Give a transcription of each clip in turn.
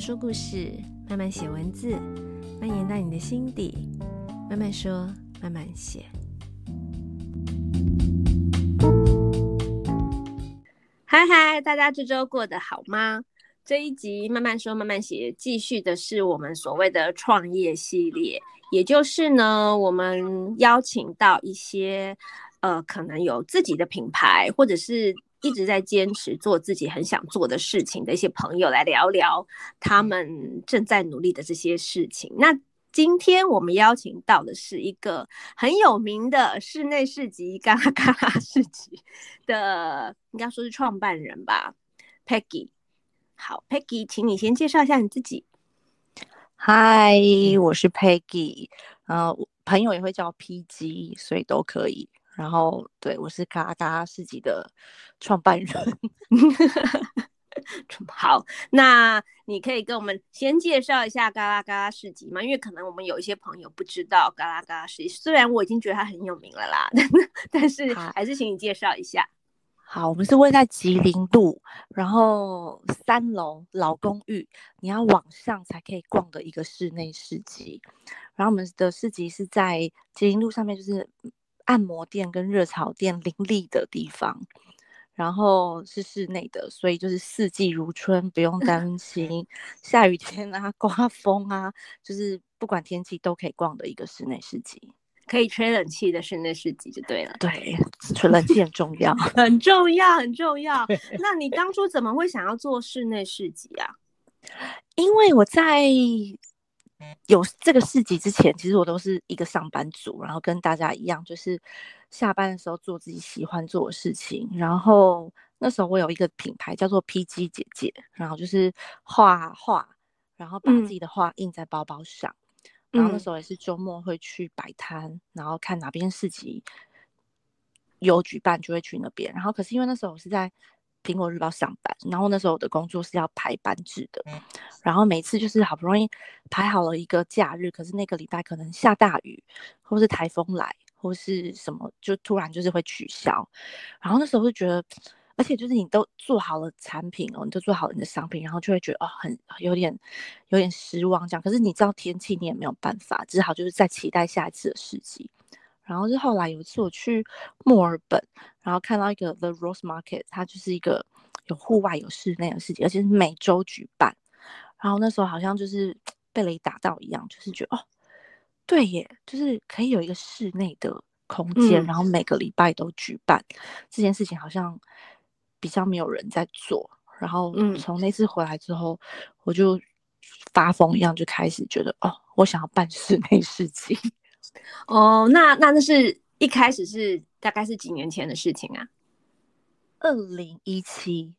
说故事，慢慢写文字，蔓延到你的心底。慢慢说，慢慢写。嗨嗨，大家这周过得好吗？这一集慢慢说，慢慢写，继续的是我们所谓的创业系列，也就是呢，我们邀请到一些呃，可能有自己的品牌，或者是。一直在坚持做自己很想做的事情的一些朋友来聊聊他们正在努力的这些事情。那今天我们邀请到的是一个很有名的室内市集——嘎啦嘎啦市集的，应该说是创办人吧，Peggy。好，Peggy，请你先介绍一下你自己。嗨，我是 Peggy，呃，朋友也会叫 PG，所以都可以。然后，对，我是嘎啦嘎啦市集的创办人。好，那你可以跟我们先介绍一下嘎啦嘎啦市集吗？因为可能我们有一些朋友不知道嘎啦嘎啦市集，虽然我已经觉得它很有名了啦，但是还是请你介绍一下。好，我们是位在吉林路，然后三楼老公寓，你要往上才可以逛的一个室内市集。然后我们的市集是在吉林路上面，就是。按摩店跟热炒店林立的地方，然后是室内的，所以就是四季如春，不用担 心下雨天啊、刮风啊，就是不管天气都可以逛的一个室内市集，可以吹冷气的室内市集就对了。对，吹冷气很重要，很重要，很重要。那你当初怎么会想要做室内市集啊？因为我在。有这个市集之前，其实我都是一个上班族，然后跟大家一样，就是下班的时候做自己喜欢做的事情。然后那时候我有一个品牌叫做 PG 姐姐，然后就是画画，然后把自己的画印在包包上。嗯、然后那时候也是周末会去摆摊，然后看哪边市集有举办就会去那边。然后可是因为那时候我是在。苹果日报上班，然后那时候我的工作是要排班制的，然后每次就是好不容易排好了一个假日，可是那个礼拜可能下大雨，或是台风来，或是什么，就突然就是会取消。然后那时候就觉得，而且就是你都做好了产品哦，你都做好了你的商品，然后就会觉得哦，很有点有点失望这样。可是你知道天气，你也没有办法，只好就是在期待下一次的事情。然后是后来有一次我去墨尔本，然后看到一个 The Rose Market，它就是一个有户外有室内的事情，而且是每周举办。然后那时候好像就是 被雷打到一样，就是觉得哦，对耶，就是可以有一个室内的空间，嗯、然后每个礼拜都举办这件事情，好像比较没有人在做。然后从那次回来之后，嗯、我就发疯一样，就开始觉得哦，我想要办室内市集。哦，那那那是一开始是大概是几年前的事情啊？二零一七，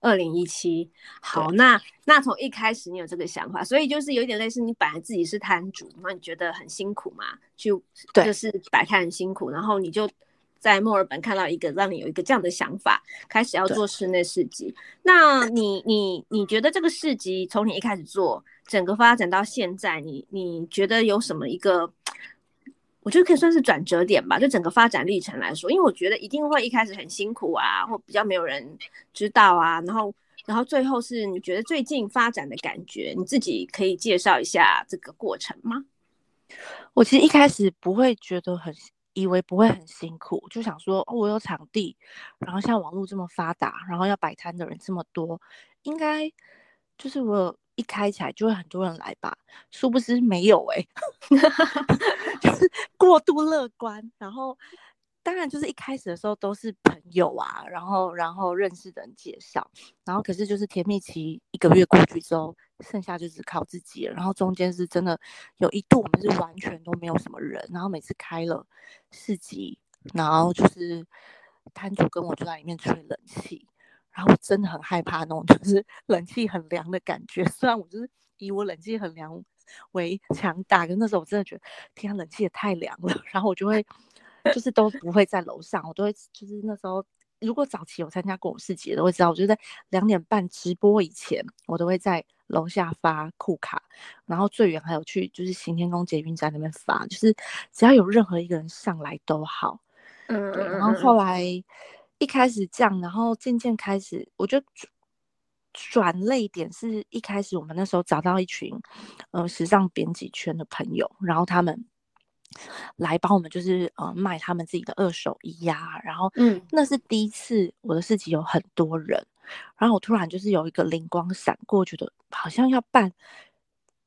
二零一七。好，那那从一开始你有这个想法，所以就是有点类似你本来自己是摊主，那你觉得很辛苦嘛？就对，就是摆摊很辛苦，然后你就在墨尔本看到一个让你有一个这样的想法，开始要做室内市集。那你你你觉得这个市集从你一开始做，整个发展到现在，你你觉得有什么一个？我觉得可以算是转折点吧，就整个发展历程来说，因为我觉得一定会一开始很辛苦啊，或比较没有人知道啊，然后，然后最后是你觉得最近发展的感觉，你自己可以介绍一下这个过程吗？我其实一开始不会觉得很，以为不会很辛苦，就想说哦，我有场地，然后像网络这么发达，然后要摆摊的人这么多，应该就是我一开起来就会很多人来吧，殊不知没有哎、欸。就 是过度乐观，然后当然就是一开始的时候都是朋友啊，然后然后认识的人介绍，然后可是就是甜蜜期一个月过去之后，剩下就只靠自己了。然后中间是真的有一度我们是完全都没有什么人，然后每次开了市集，然后就是摊主跟我就在里面吹冷气，然后我真的很害怕那种就是 冷气很凉的感觉。虽然我就是以我冷气很凉。为强大，可那时候我真的觉得天啊，冷气也太凉了。然后我就会，就是都不会在楼上，我都会就是那时候，如果早期有参加过我市集的都会知道，我就在两点半直播以前，我都会在楼下发酷卡，然后最远还有去就是行天宫捷运站那边发，就是只要有任何一个人上来都好。嗯，然后后来一开始这样，然后渐渐开始，我就。转泪点是一开始我们那时候找到一群呃时尚编辑圈的朋友，然后他们来帮我们就是呃卖他们自己的二手衣呀，然后嗯，那是第一次我的市集有很多人，然后我突然就是有一个灵光闪过，觉得好像要办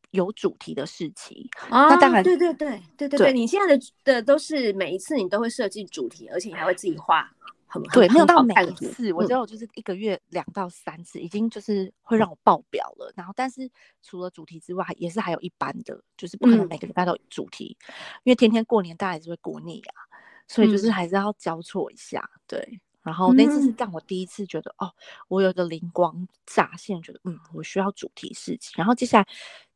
有主题的事情啊，那当然对对对对对对，对，你现在的的都是每一次你都会设计主题，而且你还会自己画。对，没有到每一次，我只有就是一个月两到三次，嗯，已经就是会让我爆表了。然后，但是除了主题之外，也是还有一般的，就是不可能每个礼拜都有主题，嗯，因为天天过年大家也是会过腻啊，所以就是还是要交错一下。对，然后那次是让我第一次觉得，嗯，哦，我有一个灵光乍现，觉得嗯，我需要主题事情。然后接下来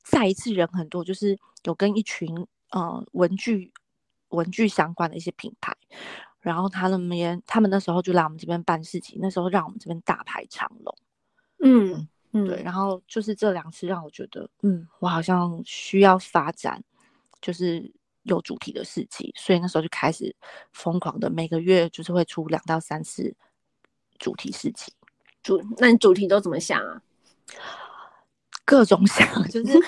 再一次人很多，就是有跟一群呃文具文具相关的一些品牌。然后他那边，他们那时候就来我们这边办事情，那时候让我们这边大排长龙。嗯嗯，对。然后就是这两次让我觉得，嗯，我好像需要发展，就是有主题的事情，所以那时候就开始疯狂的每个月就是会出两到三次主题事情。主，那你主题都怎么想啊？各种想，就是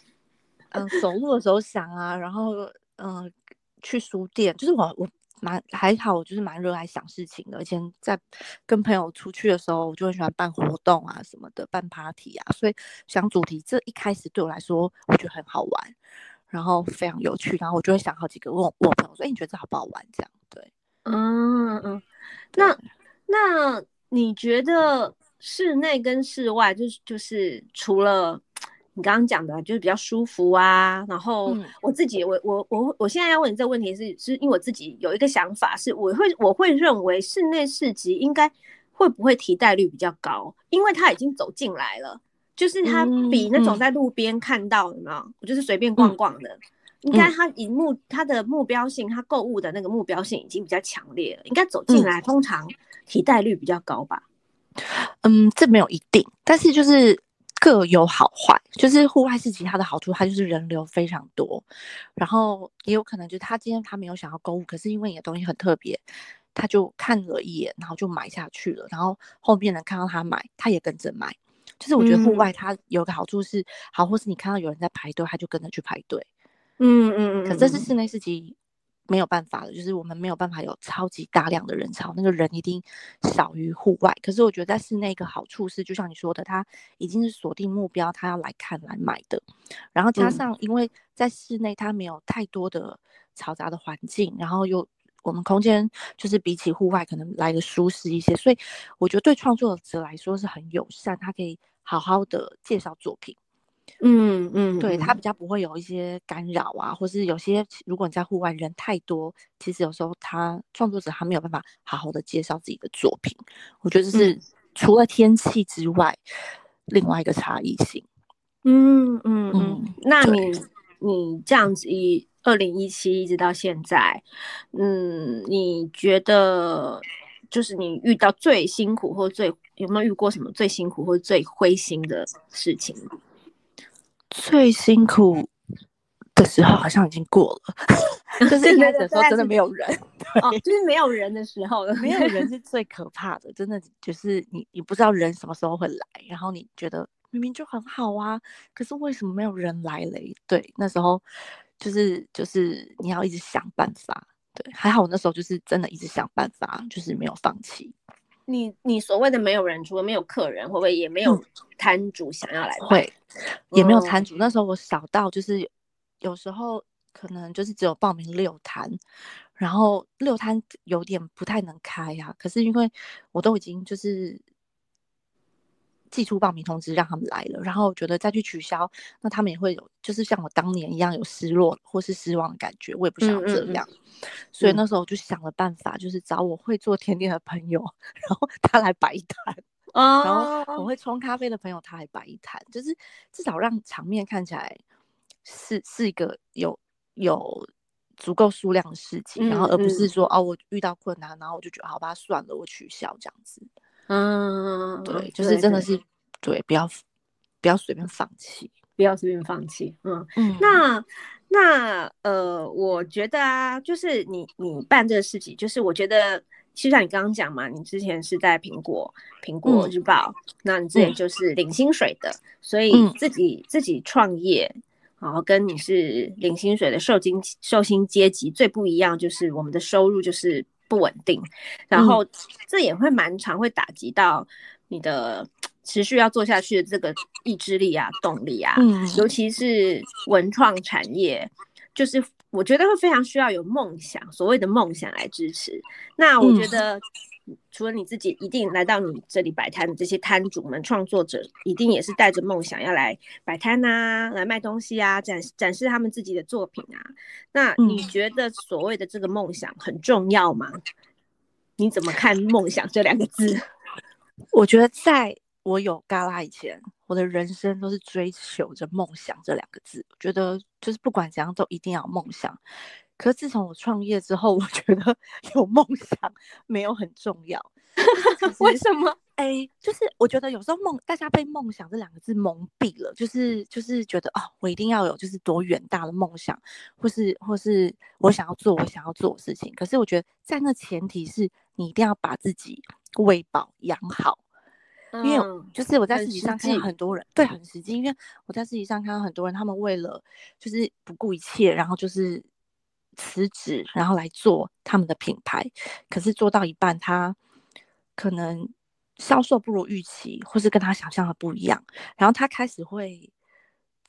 嗯，走路的时候想啊，然后嗯，去书店，就是我我。蛮还好，我就是蛮热爱想事情的。以前在跟朋友出去的时候，我就很喜欢办活动啊什么的，办 party 啊。所以想主题，这一开始对我来说，我觉得很好玩，然后非常有趣。然后我就会想好几个，问我，问我朋友说：“哎，你觉得这好不好玩？”这样对，嗯嗯。那那你觉得室内跟室外，就是就是除了？你刚刚讲的就是比较舒服啊，然后我自己，我我我我现在要问你这个问题是，是因为我自己有一个想法，是我会我会认为室内市集应该会不会提代率比较高，因为他已经走进来了，就是他比那种在路边看到的嘛，我就是随便逛逛的，应该他以目他的目标性，他购物的那个目标性已经比较强烈了，应该走进来通常提代率比较高吧？嗯，这没有一定，但是就是。各有好坏，就是户外市集它的好处，它就是人流非常多，然后也有可能就是他今天他没有想要购物，可是因为你的东西很特别，他就看了一眼，然后就买下去了，然后后面人看到他买，他也跟着买。就是我觉得户外它有个好处是，嗯、好，或是你看到有人在排队，他就跟着去排队。嗯嗯嗯。可这是室内市集。没有办法的，就是我们没有办法有超级大量的人潮，那个人一定少于户外。可是我觉得在室内一个好处是，就像你说的，他已经是锁定目标，他要来看来买的。然后加上，因为在室内它没有太多的嘈杂的环境，然后又我们空间就是比起户外可能来的舒适一些，所以我觉得对创作者来说是很友善，他可以好好的介绍作品。嗯嗯，对，它比较不会有一些干扰啊，或是有些如果你在户外人太多，其实有时候他创作者他没有办法好好的介绍自己的作品。我觉得这是除了天气之外，嗯、另外一个差异性。嗯嗯嗯，那你你这样子以二零一七一直到现在，嗯，你觉得就是你遇到最辛苦或最有没有遇过什么最辛苦或最灰心的事情？最辛苦的时候好像已经过了，就是一开始的时候真的没有人，哦，就是没有人的时候，没有人是最可怕的，真的就是你你不知道人什么时候会来，然后你觉得明明就很好啊，可是为什么没有人来嘞？对，那时候就是就是你要一直想办法，对，还好我那时候就是真的一直想办法，就是没有放弃。你你所谓的没有人，除了没有客人，会不会也没有摊主想要来？会，也没有摊主。那时候我少到就是有，有时候可能就是只有报名六摊，然后六摊有点不太能开呀、啊。可是因为我都已经就是。寄出报名通知让他们来了，然后我觉得再去取消，那他们也会有，就是像我当年一样有失落或是失望的感觉，我也不想要这样，嗯嗯嗯，所以那时候我就想了办法，就是找我会做甜点的朋友，然后他来摆一摊，哦，然后我会。冲咖啡的朋友他来摆一摊，就是至少让场面看起来是是一个有有足够数量的事情，然后而不是说哦我遇到困难，然后我就觉得好吧算了，我取消这样子。嗯，对，就是真的是，对，不要不要随便放弃，不要随便放弃。嗯嗯，那那呃，我觉得啊，就是你你办这个事情，就是我觉得就像你刚刚讲嘛，你之前是在苹果苹果日报，嗯、那你之前就是领薪水的，嗯、所以自己自己创业，然后跟你是领薪水的受薪受薪阶级最不一样，就是我们的收入就是不稳定，然后这也会蛮常会打击到你的持续要做下去的这个意志力啊、动力啊，嗯、尤其是文创产业，就是。我觉得会非常需要有梦想，所谓的梦想来支持。那我觉得，除了你自己，一定来到你这里摆摊的这些摊主们、创作者，一定也是带着梦想要来摆摊啊，来卖东西啊，展展示他们自己的作品啊。那你觉得所谓的这个梦想很重要吗？你怎么看“梦想”这两个字？我觉得在。我有嘎啦以前，我的人生都是追求着梦想这两个字。我觉得就是不管怎样都一定要有梦想。可是自从我创业之后，我觉得 有梦想没有很重要。为什么？哎、欸，就是我觉得有时候梦，大家被梦想这两个字蒙蔽了，就是就是觉得哦，我一定要有就是多远大的梦想，或是或是我想要做我想要做的事情。可是我觉得在那前提是你一定要把自己喂饱养好。因为就是我在市集上看到很多人，对，很实际。因为我在市集上看到很多人，他们为了就是不顾一切，然后就是辞职，然后来做他们的品牌。可是做到一半，他可能销售不如预期，或是跟他想象的不一样。然后他开始会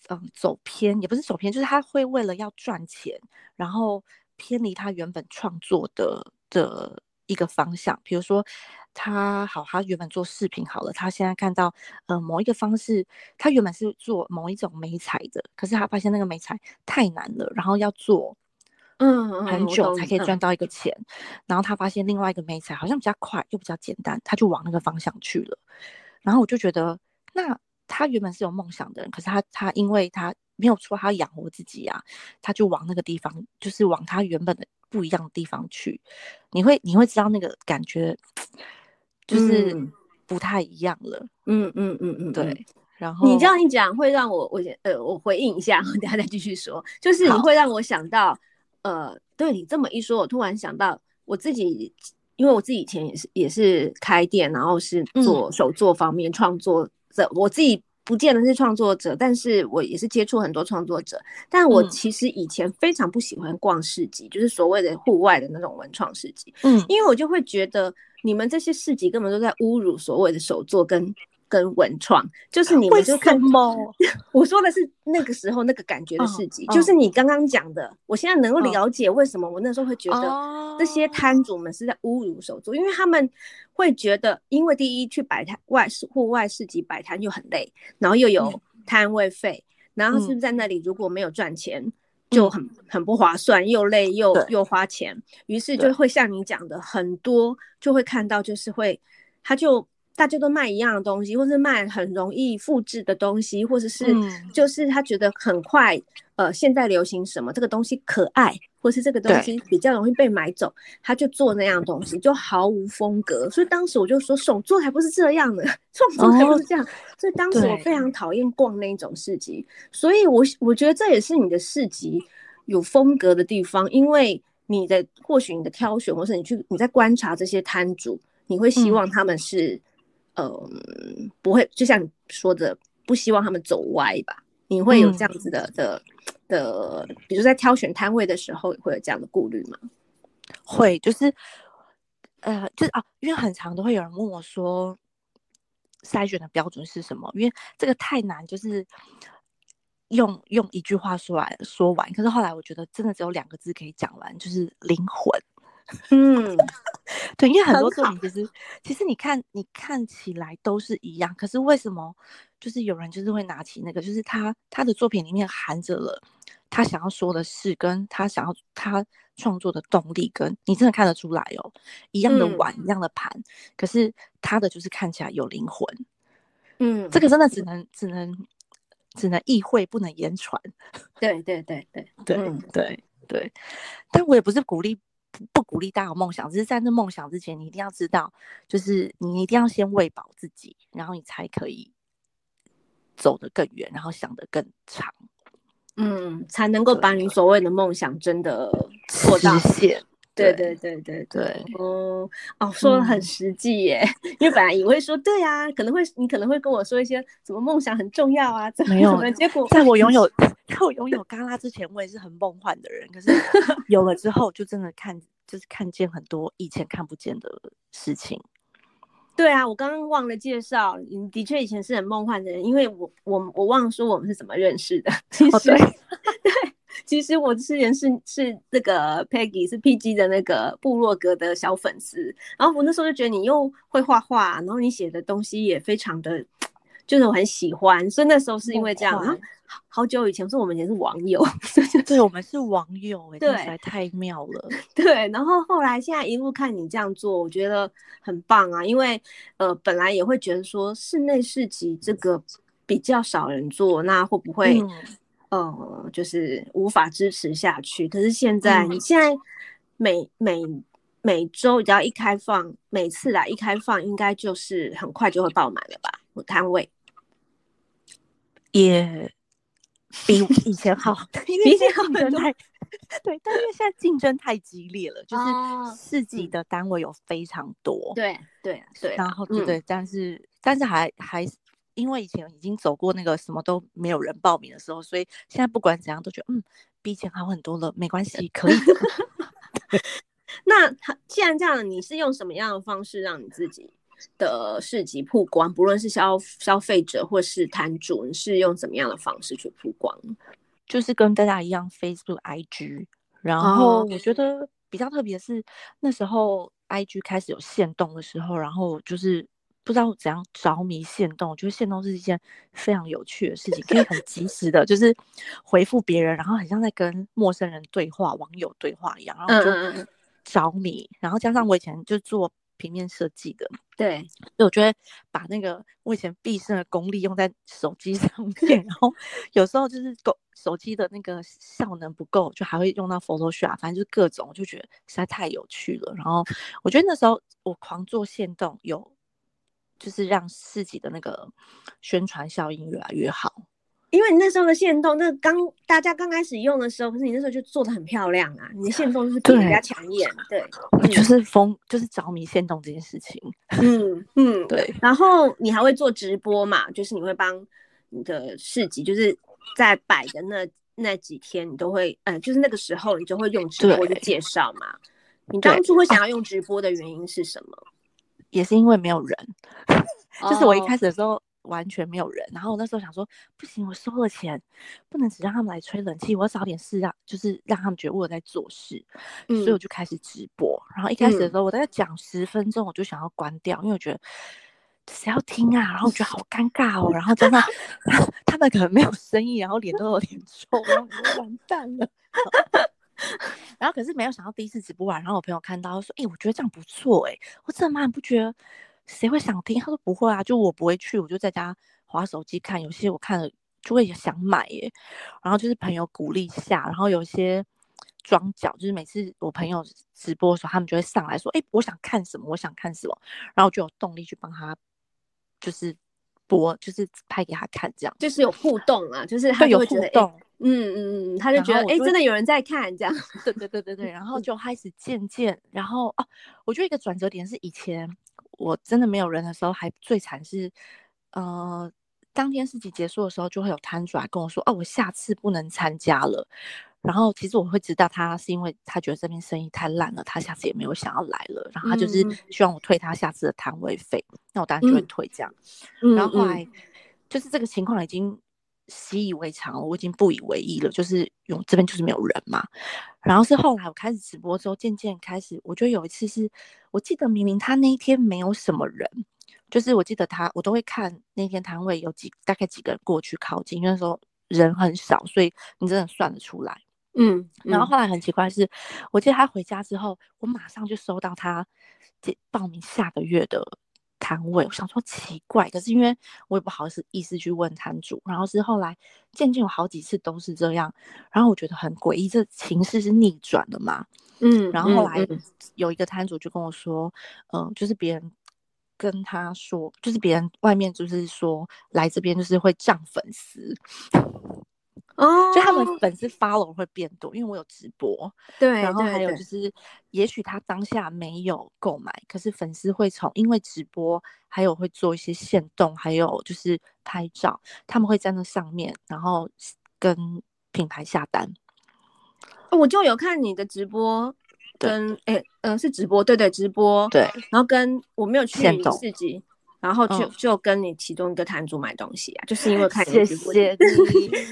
嗯走偏，也不是走偏，就是他会为了要赚钱，然后偏离他原本创作的的一个方向，比如说。他好，他原本做饰品好了，他现在看到，呃，某一个方式，他原本是做某一种美材的，可是他发现那个美材太难了，然后要做，嗯，很久才可以赚到一个钱，然后他发现另外一个媒材好像比较快又比较简单，他就往那个方向去了，然后我就觉得，那他原本是有梦想的人，可是他他因为他没有说他养活自己啊，他就往那个地方，就是往他原本的不一样的地方去，你会你会知道那个感觉。就是不太一样了，嗯嗯嗯嗯，对。然后你这样一讲，会让我我呃我回应一下，等下再继续说。就是你会让我想到，呃，对你这么一说，我突然想到我自己，因为我自己以前也是也是开店，然后是做手作方面创作者，我自己。不见得是创作者，但是我也是接触很多创作者。但我其实以前非常不喜欢逛市集，嗯、就是所谓的户外的那种文创市集。嗯，因为我就会觉得你们这些市集根本都在侮辱所谓的手作跟。跟文创，就是你们就看猫，我说的是那个时候那个感觉的市集，哦、就是你刚刚讲的。哦、我现在能够了解为什么我那时候会觉得这些摊主们是在侮辱手作，哦、因为他们会觉得，因为第一去摆摊外市户外市集摆摊又很累，然后又有摊位费，嗯、然后是不是在那里如果没有赚钱，嗯、就很。很不划算，又累又又花钱，于是就会像你讲的很多，就会看到就是会他就。大家都卖一样的东西，或是卖很容易复制的东西，或者是就是他觉得很快，嗯、呃，现在流行什么这个东西可爱，或是这个东西比较容易被买走，他就做那样东西，就毫无风格。所以当时我就说，手作还不是这样的，创作还不是这样。哦、所以当时我非常讨厌逛那种市集，所以我我觉得这也是你的市集有风格的地方，因为你的或许你的挑选，或是你去你在观察这些摊主，你会希望他们是。嗯嗯，不会，就像你说的，不希望他们走歪吧？你会有这样子的、嗯、的的，比如在挑选摊位的时候，会有这样的顾虑吗？会，就是，呃，就是啊，因为很常都会有人问我说，筛选的标准是什么？因为这个太难，就是用用一句话说来说完。可是后来我觉得，真的只有两个字可以讲完，就是灵魂。嗯，对，因为很多作品其实其实你看你看起来都是一样，可是为什么就是有人就是会拿起那个，就是他他的作品里面含着了他想要说的事，跟他想要他创作的动力，跟你真的看得出来哦，一样的碗，嗯、一样的盘，可是他的就是看起来有灵魂。嗯，这个真的只能只能只能意会，不能言传。对对对对 对对对，但我也不是鼓励。不鼓励大家有梦想，只是在那梦想之前，你一定要知道，就是你一定要先喂饱自己，然后你才可以走得更远，然后想得更长，嗯，才能够把你所谓的梦想真的做到实现。对，对。对对对对，哦哦，说的很实际耶，嗯、因为本来以为说对呀、啊，可能会你可能会跟我说一些什么梦想很重要啊，怎么没有，结果在我拥有 在我拥有嘎啦之前，我也是很梦幻的人，可是有了之后，就真的看就是看见很多以前看不见的事情。对啊，我刚刚忘了介绍，你的确以前是很梦幻的人，因为我我我忘了说我们是怎么认识的。其实、哦、对，对，其实我之前是是那个 Peggy 是 PG 的那个部落格的小粉丝，然后我那时候就觉得你又会画画，然后你写的东西也非常的。就是我很喜欢，所以那时候是因为这样。好，好久以前，是我们以前是网友，对，我们是网友，哎，对，实在太妙了。对，然后后来现在一路看你这样做，我觉得很棒啊。因为呃，本来也会觉得说室内市集这个比较少人做，那会不会、嗯、呃，就是无法支持下去？可是现在，嗯、你现在每每每周只要一开放，每次来一开放，应该就是很快就会爆满了吧？摊位。也比以前好，比以前竞争太对，但因为现在竞争太激烈了，就是市级的单位有非常多，对对对，然后对对，但是但是还还因为以前已经走过那个什么都没有人报名的时候，所以现在不管怎样都觉得嗯比以前好很多了，没关系，可以的。那既然这样，你是用什么样的方式让你自己？的市集曝光，不论是消消费者或是摊主，你是用怎么样的方式去曝光？就是跟大家一样，Facebook、IG。然后我觉得比较特别的是，那时候 IG 开始有限动的时候，然后就是不知道怎样着迷限动，我觉得限动是一件非常有趣的事情，可以很及时的，就是回复别人，然后很像在跟陌生人对话、网友对话一样，然后就着迷。然后加上我以前就做。平面设计的，对，所以我觉得把那个我以前毕生的功力用在手机上面，然后有时候就是够手机的那个效能不够，就还会用到 Photoshop，反正就是各种，我就觉得实在太有趣了。然后我觉得那时候我狂做线动，有就是让自己的那个宣传效应越来越好。因为你那时候的线动，那刚大家刚开始用的时候，可是你那时候就做的很漂亮啊，你的线动就是比人家抢眼，对，就是疯，就是着迷线动这件事情，嗯嗯，对。然后你还会做直播嘛？就是你会帮你的市集，就是在摆的那那几天，你都会，嗯、呃，就是那个时候你就会用直播去介绍嘛。你当初会想要用直播的原因是什么？也是因为没有人，就是我一开始的时候。完全没有人，然后我那时候想说，不行，我收了钱，不能只让他们来吹冷气，我要找点事让，就是让他们觉得我在做事，嗯，所以我就开始直播。然后一开始的时候，我大概讲十分钟，我就想要关掉，嗯，因为我觉得谁要听啊？然后我觉得好尴尬哦。然后真的，他们可能没有生意，然后脸都有点臭，完蛋了。然后可是没有想到第一次直播完，然后我朋友看到说，哎，我觉得这样不错，哎，我真的蛮不觉得？谁会想听？他说不会啊，就我不会去，我就在家划手机看。有些我看了就会想买耶。然后就是朋友鼓励下，然后有些装脚，就是每次我朋友直播的时候，他们就会上来说：“哎，我想看什么？我想看什么？”然后就有动力去帮他，就是播，就是拍给他看，这样就是有互动啊，就是他会有互动，嗯嗯嗯，他就觉得哎，真的有人在看这样。对对对对对，然后就开始渐渐，然后哦，我觉得一个转折点是以前。我真的没有人的时候，还最惨是，呃，当天市集结束的时候，就会有摊主来跟我说：“哦，我下次不能参加了。”然后其实我会知道他是因为他觉得这边生意太烂了，他下次也没有想要来了。然后他就是希望我退他下次的摊位费，嗯、那我当然就会退这样。嗯、然后后来就是这个情况已经习以为常了，我已经不以为意了，就是用这边就是没有人嘛。然后是后来我开始直播之后，渐渐开始，我觉得有一次是我记得明明他那一天没有什么人，就是我记得他，我都会看那天摊位有几大概几个人过去靠近，因为那时候人很少，所以你真的算得出来。嗯，嗯然后后来很奇怪是，我记得他回家之后，我马上就收到他报名下个月的。摊位，我想说奇怪，可是因为我也不好意思意思去问摊主，然后是后来渐渐有好几次都是这样，然后我觉得很诡异，这情势是逆转的嘛，嗯，然后后来有一个摊主就跟我说，嗯、呃，就是别人跟他说，就是别人外面就是说来这边就是会涨粉丝，哦，就他们粉丝 follow 会变多，因为我有直播。对，然后还有就是，也许他当下没有购买，可是粉丝会从因为直播，还有会做一些限动，还有就是拍照，他们会在那上面，然后跟品牌下单。我就有看你的直播，跟哎，嗯、欸呃，是直播，对对，直播，对，然后跟我没有去市集。然后就就跟你其中一个摊主买东西啊，嗯、就是因为看你直播，谢谢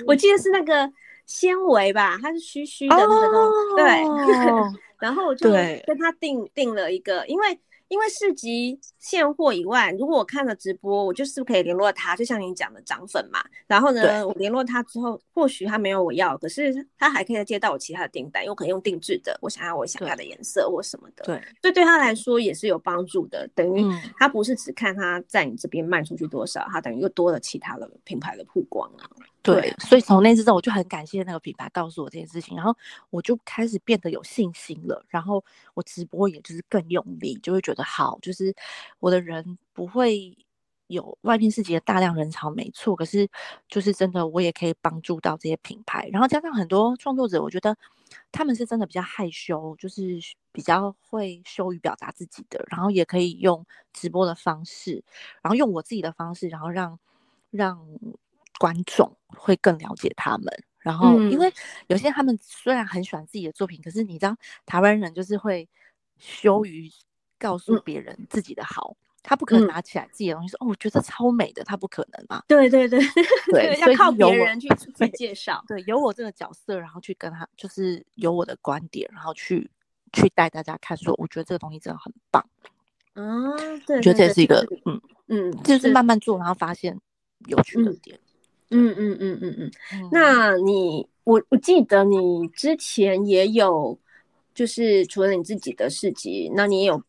我记得是那个纤维吧，它是虚虚的那个东西，哦、对。然后我就跟他订订了一个，因为。因为市集现货以外，如果我看了直播，我就是可以联络他，就像你讲的涨粉嘛。然后呢，我联络他之后，或许他没有我要，可是他还可以接到我其他的订单，因为我可以用定制的，我想要我想要的颜色或什么的。对，所以对他来说也是有帮助的，等于他不是只看他在你这边卖出去多少，他等于又多了其他的品牌的曝光啊。对，所以从那次之后，我就很感谢那个品牌告诉我这件事情，然后我就开始变得有信心了。然后我直播也就是更用力，就会觉得好，就是我的人不会有外面世界的大量人潮，没错。可是就是真的，我也可以帮助到这些品牌。然后加上很多创作者，我觉得他们是真的比较害羞，就是比较会羞于表达自己的，然后也可以用直播的方式，然后用我自己的方式，然后让让。观众会更了解他们，然后因为有些他们虽然很喜欢自己的作品，嗯、可是你知道台湾人就是会羞于告诉别人自己的好，嗯、他不可能拿起来自己的东西说、嗯、哦，我觉得超美的，他不可能嘛。对对对 对，要靠别人去去介绍。对，有我这个角色，然后去跟他，就是有我的观点，然后去去带大家看，说我觉得这个东西真的很棒。嗯，对，觉得这也是一个嗯嗯，就是慢慢做，然后发现有趣的点。嗯嗯嗯嗯嗯嗯，那你我我记得你之前也有，就是除了你自己的事迹，那你也有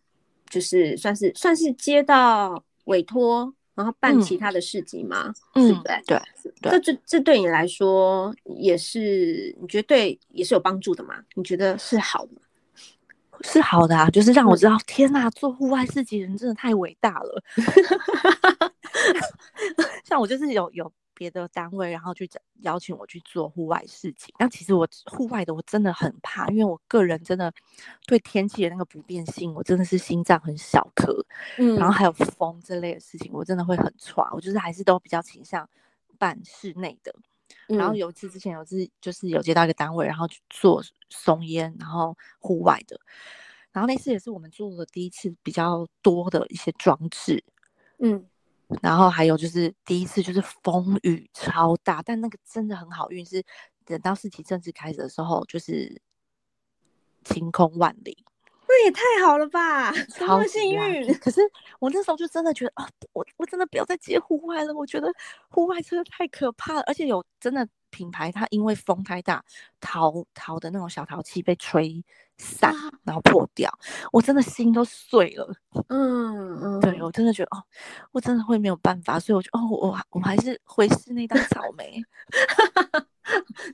就是算是算是接到委托，然后办其他的市集吗？嗯，对不对？对，这这这对你来说也是你觉得对也是有帮助的吗？你觉得是好的吗？是好的啊，就是让我知道，嗯、天哪，做户外市集人真的太伟大了。像我就是有有。别的单位，然后去邀请我去做户外事情。那其实我户外的我真的很怕，因为我个人真的对天气的那个不变性，我真的是心脏很小颗。嗯，然后还有风这类的事情，我真的会很喘。我就是还是都比较倾向办室内的。嗯、然后有一次之前有次就是有接到一个单位，然后去做松烟，然后户外的。然后那次也是我们做的第一次比较多的一些装置。嗯。然后还有就是第一次就是风雨超大，但那个真的很好运，是等到试题正式开始的时候，就是晴空万里。那也太好了吧，超幸运。可是我那时候就真的觉得啊，我我真的不要再接户外了，我觉得户外真的太可怕了，而且有真的品牌它因为风太大，陶陶的那种小陶器被吹。散，然后破掉，我真的心都碎了。嗯嗯，对我真的觉得哦，我真的会没有办法，所以我就哦，我我还是回室内当草莓。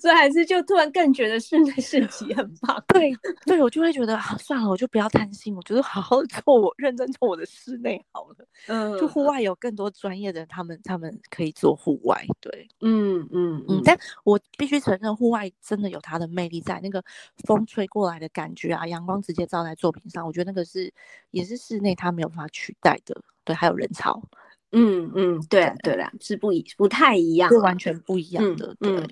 所以还是就突然更觉得室内市集很棒。对对，我就会觉得啊，算了，我就不要贪心，我觉得好好做我认真做我的室内好了。嗯，就户外有更多专业的人，他们他们可以做户外。对，嗯嗯嗯。但我必须承认，户外真的有它的魅力在，那个风吹过来的感觉啊，阳光直接照在作品上，我觉得那个是也是室内它没有办法取代的。对，还有人潮。嗯嗯，对啊对啦，是不一不太一样，是完全不一样的。对。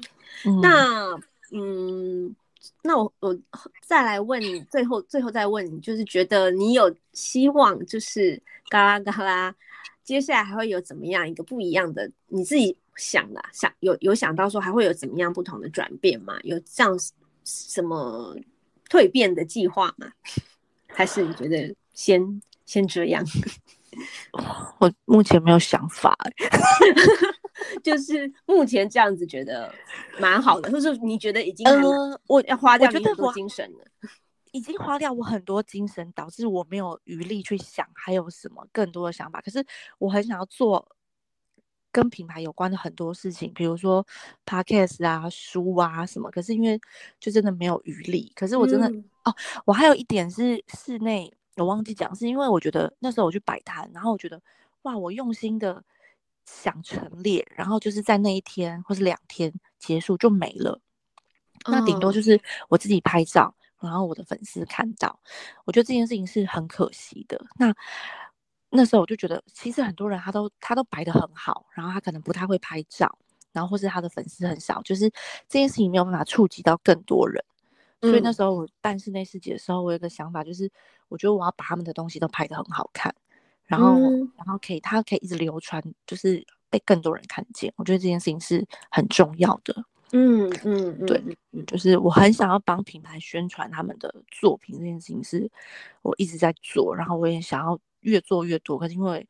那嗯，那我我再来问你，最后最后再问你，就是觉得你有希望，就是嘎啦嘎啦，接下来还会有怎么样一个不一样的？你自己想的，想有有想到说还会有怎么样不同的转变吗？有这样什么蜕变的计划吗？还是你觉得先先这样？我目前没有想法。就是目前这样子觉得蛮好的，就是你觉得已经嗯，我要花掉很多精神了，已经花掉我很多精神，导致我没有余力去想还有什么更多的想法。可是我很想要做跟品牌有关的很多事情，比如说 podcast 啊、书啊什么。可是因为就真的没有余力。可是我真的、嗯、哦，我还有一点是室内我忘记讲，是因为我觉得那时候我去摆摊，然后我觉得哇，我用心的。想陈列，然后就是在那一天或是两天结束就没了。那顶多就是我自己拍照，然后我的粉丝看到，我觉得这件事情是很可惜的。那那时候我就觉得，其实很多人他都他都摆的很好，然后他可能不太会拍照，然后或是他的粉丝很少，就是这件事情没有办法触及到更多人。所以那时候我办室内市集的时候，我有个想法，就是我觉得我要把他们的东西都拍得很好看，然后然后可以他可以一直流传，就是被更多人看见。我觉得这件事情是很重要的。嗯嗯，嗯，对，就是我很想要帮品牌宣传他们的作品，这件事情是我一直在做，然后我也想要越做越多，可是因为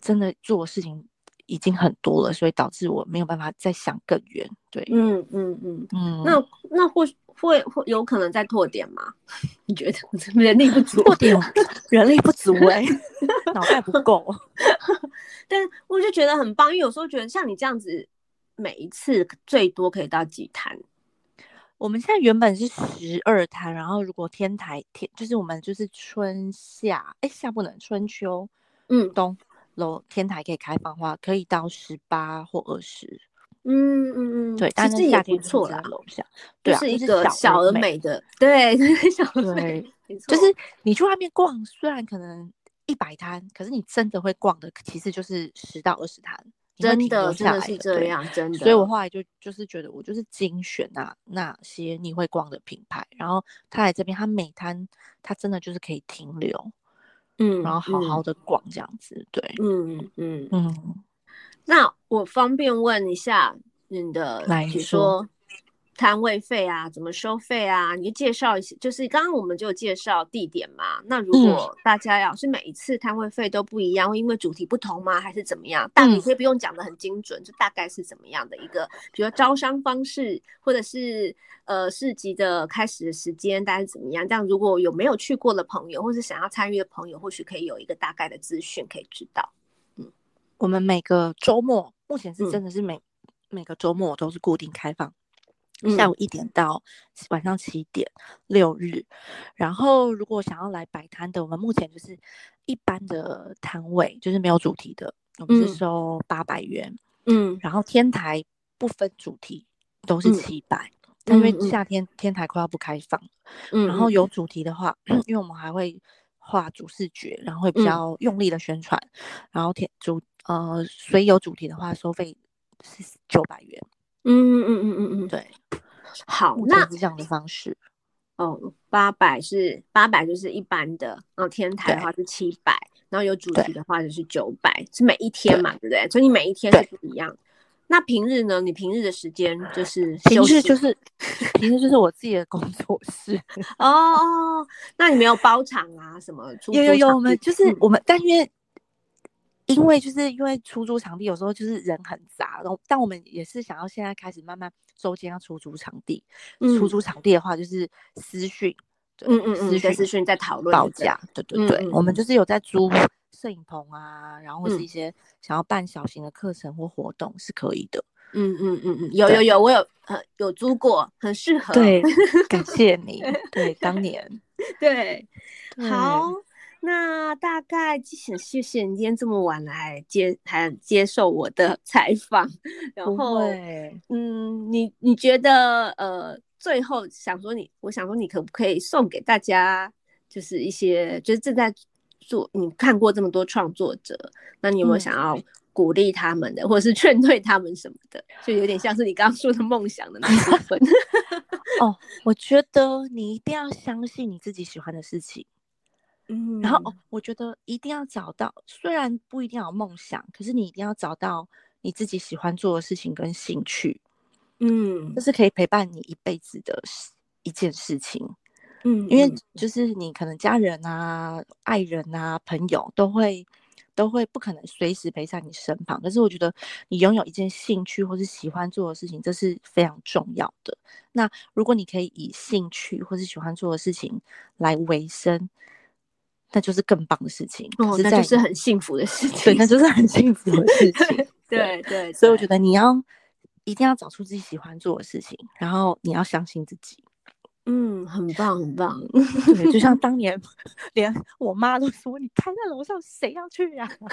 真的做的事情已经很多了，所以导致我没有办法再想更远。对，嗯嗯嗯嗯，那那或会会有可能再拓点吗？你觉得人力不足？拓点 人力不足哎、欸，脑袋不够。但我就觉得很棒，因为有时候觉得像你这样子。每一次最多可以到几摊？我们现在原本是十二摊，然后如果天台天就是我们就是春夏哎夏不能春秋嗯冬楼天台可以开放的话，可以到十八或二十。嗯嗯嗯，对，但是夏天不错啦，楼下对、啊、是一个小而美的，对 小而美，就是你去外面逛，虽然可能一百摊，可是你真的会逛的，其实就是十到二十摊。真的，真的是这样，真的。所以我后来就就是觉得，我就是精选那那些你会逛的品牌，然后他来这边，他每摊他真的就是可以停留，嗯，然后好好的逛这样子，对，嗯嗯嗯。那我方便问一下你的，比如说。摊位费啊，怎么收费啊？你就介绍一下，就是刚刚我们就介绍地点嘛。那如果大家要是每一次摊位费都不一样，会因为主题不同吗？还是怎么样？但你可以不用讲的很精准，就大概是怎么样的一个，比如说招商方式，或者是呃市集的开始的时间，大概是怎么样？这样如果有没有去过的朋友，或是想要参与的朋友，或许可以有一个大概的资讯可以知道。嗯，我们每个周末目前是真的是每、嗯、每个周末都是固定开放。下午一点到晚上七点，六日。然后，如果想要来摆摊的，我们目前就是一般的摊位，就是没有主题的，我们是收八百元。嗯，然后天台不分主题，都是七百。但因为夏天天台快要不开放，嗯，然后有主题的话，因为我们还会画主视觉，然后会比较用力的宣传。然后天主呃，所以有主题的话，收费是九百元。嗯嗯嗯嗯嗯嗯，对，好，那是这样的方式哦。八百是八百，就是一般的。然后天台的话是七百，然后有主题的话就是九百，是每一天嘛，对不对？所以你每一天是不一样。那平日呢？你平日的时间就是平日就是 平日就是我自己的工作室 哦哦。那你没有包场啊？什么？有有有，我们就是我们，但因为。因为就是因为出租场地有时候就是人很杂，然后但我们也是想要现在开始慢慢周间要出租场地，嗯、出租场地的话就是私讯，嗯嗯嗯，在私讯在讨论报价，对对对，嗯、我们就是有在租摄影棚啊，然后或是一些想要办小型的课程或活动是可以的，嗯嗯嗯嗯，有有有，我有呃有租过，很适合，对，感谢你，对，当年，对，好。那大概谢谢谢你今天这么晚来接还接受我的 采访，然后嗯，你你觉得呃最后想说你，我想说你可不可以送给大家，就是一些就是正在做你看过这么多创作者，那你有没有想要鼓励他们的，嗯、或者是劝退他们什么的？就有点像是你刚刚说的梦想的那部分。哦，我觉得你一定要相信你自己喜欢的事情。嗯，然后哦，我觉得一定要找到，虽然不一定要有梦想，可是你一定要找到你自己喜欢做的事情跟兴趣，嗯，这是可以陪伴你一辈子的一件事情，嗯，因为就是你可能家人啊、爱人啊、朋友都会都会不可能随时陪在你身旁，可是我觉得你拥有一件兴趣或是喜欢做的事情，这是非常重要的。那如果你可以以兴趣或是喜欢做的事情来为生。那就是更棒的事情，哦，那就是很幸福的事情。对，那就是很幸福的事 情。对对，对，所以我觉得你要一定要找出自己喜欢做的事情，然后你要相信自己。嗯，很 棒，很棒。对，就像 当年，连我妈都说：“你开在楼上，谁要去呀、啊？”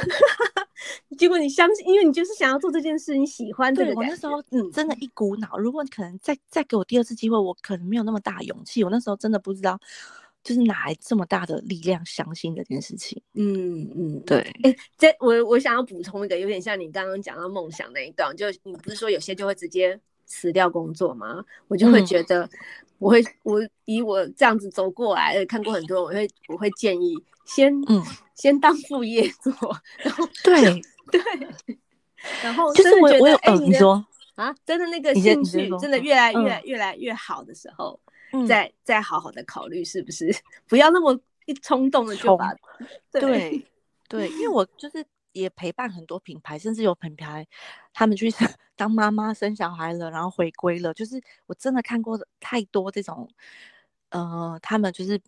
结果你相信，因为你就是想要做这件事，你喜欢这个。对，我那时候，嗯，真的一股脑。如果你可能再再给我第二次机会，我可能没有那么大勇气。我那时候真的不知道，就是哪来这么大的力量相信这件事情。嗯嗯，对。哎、欸，这我我想要补充一个，有点像你刚刚讲到梦想那一段，就你不是说有些就会直接辞掉工作吗？我就会觉得。嗯我会，我以我这样子走过来，看过很多，我会，我会建议先，嗯，先当副业做，然后对对，然后就是我我有，哎、欸，你说啊，真的那个兴趣真的越来越、嗯、越来越好的时候，嗯、再再好好的考虑是不是，不要那么一冲动的就把，对对，对，因为我就是。也陪伴很多品牌，甚至有品牌他们去 当妈妈生小孩了，然后回归了。就是我真的看过太多这种，呃，他们就是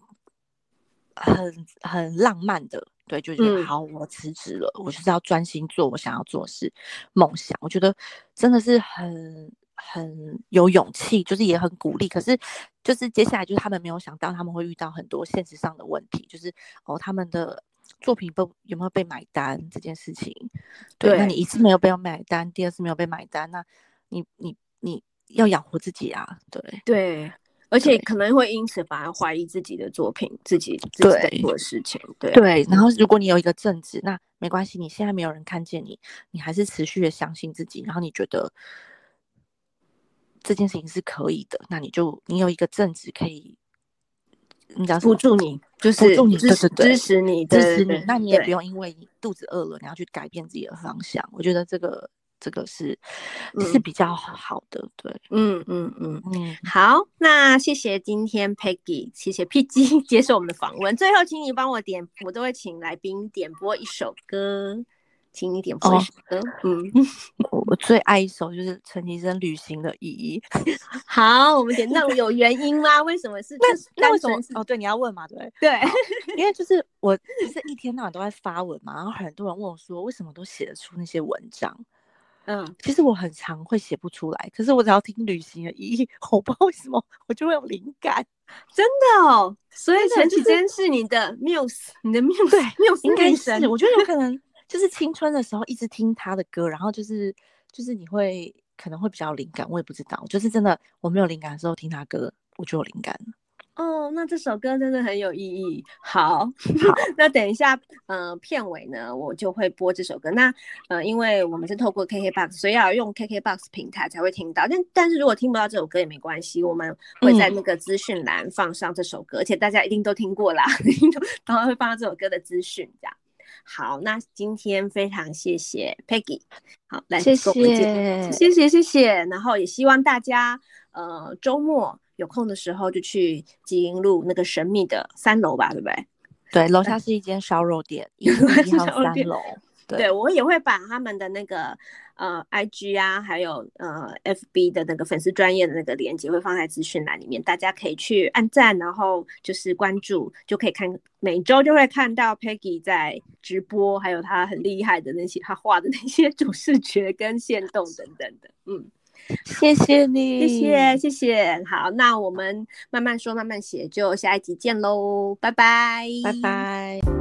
很很浪漫的，对，就觉得、嗯、好，我辞职了，我就是要专心做我想要做的事，梦想。我觉得真的是很很有勇气，就是也很鼓励。可是就是接下来就是他们没有想到他们会遇到很多现实上的问题，就是哦，他们的。作品被有没有被买单这件事情，对，对，那你一次没有被买单，第二次没有被买单，那你你你要养活自己啊，对。对，而且可能会因此反而怀疑自己的作品，自己自己在做的事情，对。对，然后如果你有一个正直，那没关系，你现在没有人看见你，你还是持续的相信自己，然后你觉得这件事情是可以的，那你就你有一个正直可以。你只要辅助你，就是辅助你，支持支持你，支持你。那你也不用因为你肚子饿了，你要去改变自己的方向。我觉得这个这个是、嗯、是比较好的。对，嗯嗯嗯嗯。好，那谢谢今天 Peggy，谢谢 PG 接受我们的访问。最后，请你帮我点，我都会请来宾点播一首歌。请你点播一首歌。哦、嗯，我最爱一首就是陈绮贞《旅行的意义》。好，我们点那有原因吗？为什么是？那那为什么？哦，对，你要问嘛，对对，因为就是 我就是一天到晚都在发文嘛，然后很多人问我说，为什么都写得出那些文章？嗯，其实我很常会写不出来，可是我只要听《旅行的意义》，我不知道为什么我就会有灵感，真的哦。所以陈绮贞是你的 muse，你的 muse，对，muse 应该是，我觉得有可能。就是青春的时候一直听他的歌，然后就是就是你会可能会比较灵感，我也不知道，就是真的我没有灵感的时候听他歌，我就有灵感。哦，那这首歌真的很有意义。好，好，那等一下，呃，片尾呢，我就会播这首歌。那呃，因为我们是透过 KKBOX，所以要用 KKBOX 平台才会听到。但但是如果听不到这首歌也没关系，我们会在那个资讯栏放上这首歌，嗯，而且大家一定都听过啦，然后会放到这首歌的资讯这样。好，那今天非常谢谢 Peggy，好，来谢谢谢谢谢谢，然后也希望大家呃周末有空的时候就去吉英路那个神秘的三楼吧，对不对？对，楼下是一间烧肉店，一号三楼。对我也会把他们的那个呃 IG 啊，还有呃 FB 的那个粉丝专业的那个链接会放在资讯栏里面，大家可以去按赞，然后就是关注，就可以看每周就会看到 Peggy 在直播，还有他很厉害的那些他画的那些主视觉跟线动等等的。嗯，谢谢你，谢谢谢谢。好，那我们慢慢说慢慢写，就下一集见喽，拜拜，拜拜。